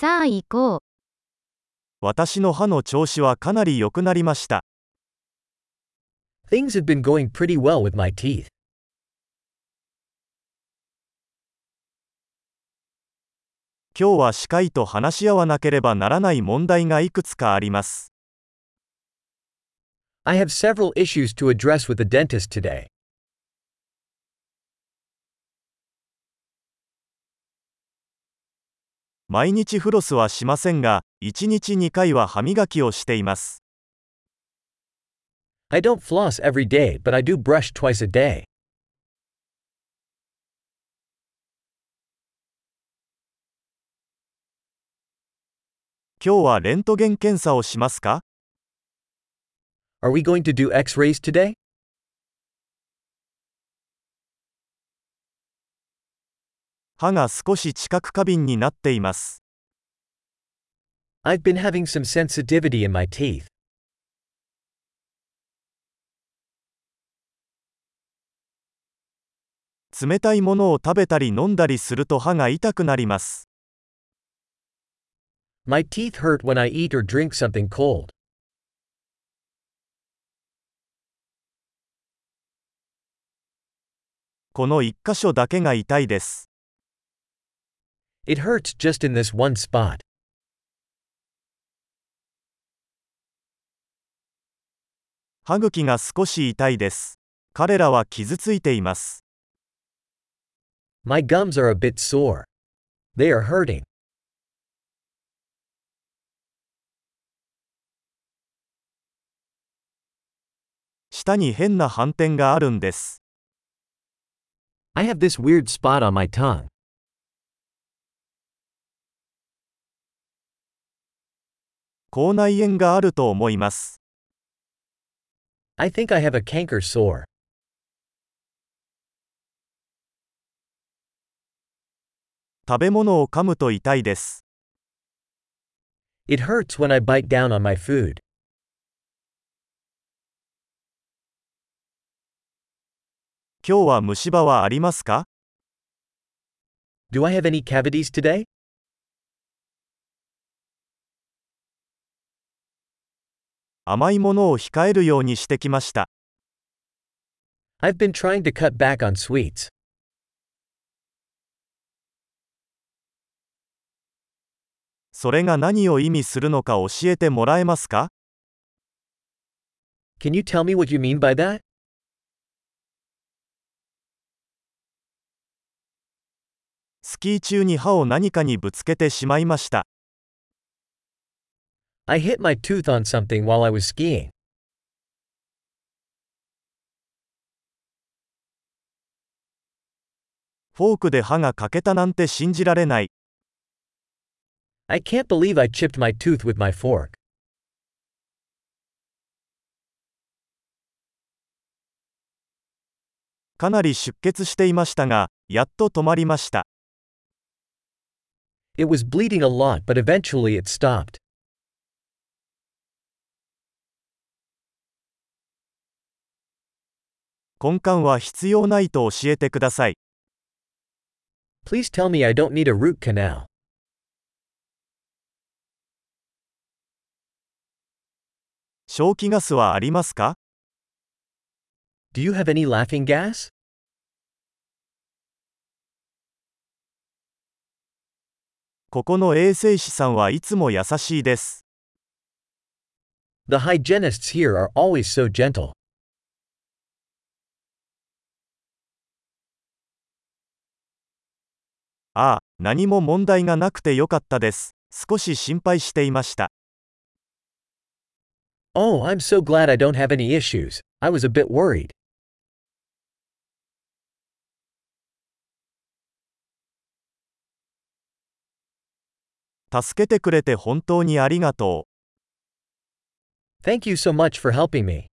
さあ行こう。私の歯の調子はかなり良くなりました。Things have been going pretty well with my teeth. 今日は歯科医と話し合わなければならない問題がいくつかあります。I have several issues to address with the dentist today. 毎日フロスはしませんが、1日2回は歯磨きをしています。I don't floss every day, but I do brush twice a day. 今日はレントゲン検査をしますか Are we going to do x rays today? 歯が少し知覚過敏になっています。I've been having some sensitivity in my teeth. 冷たいものを食べたり飲んだりすると歯が痛くなります。My teeth hurt when I eat or drink something cold. この1箇所だけが痛いです。It hurts just in this one spot. 歯茎が少し痛いです。彼らは傷ついています。My gums are a bit sore. They are hurting. 舌に変な斑点があるんです。I have this weird spot on my tongue. 口内炎があると思います。I think I have a canker sore. 食べ物を噛むと痛いです。It hurts when I bite down on my food. 今日は虫歯はありますか Do I have any cavities today? 甘いものを控えるようにしてきました。I've been trying to cut back on sweets. それが何を意味するのか教えてもらえますか Can you tell me what you mean by that? スキー中に歯を何かにぶつけてしまいました。I hit my tooth on something while I was skiing. フォークで歯が欠けたなんて信じられない。 I can't believe I chipped my tooth with my fork. かなり出血していましたが、やっと止まりました。 It was bleeding a lot, but eventually it stopped. 根幹は必要ないと教えてください。Please tell me I don't need a root canal. 正気ガスはありますか Do you have any laughing gas? ここの衛生士さんはいつも優しいです。The hygienists here are always so gentle. ああ、何も問題がなくてよかったです。少し心配していました。Oh, I'm so glad I don't have any issues. I was a bit worried. 助けてくれて本当にありがとう。Thank you so much for helping me.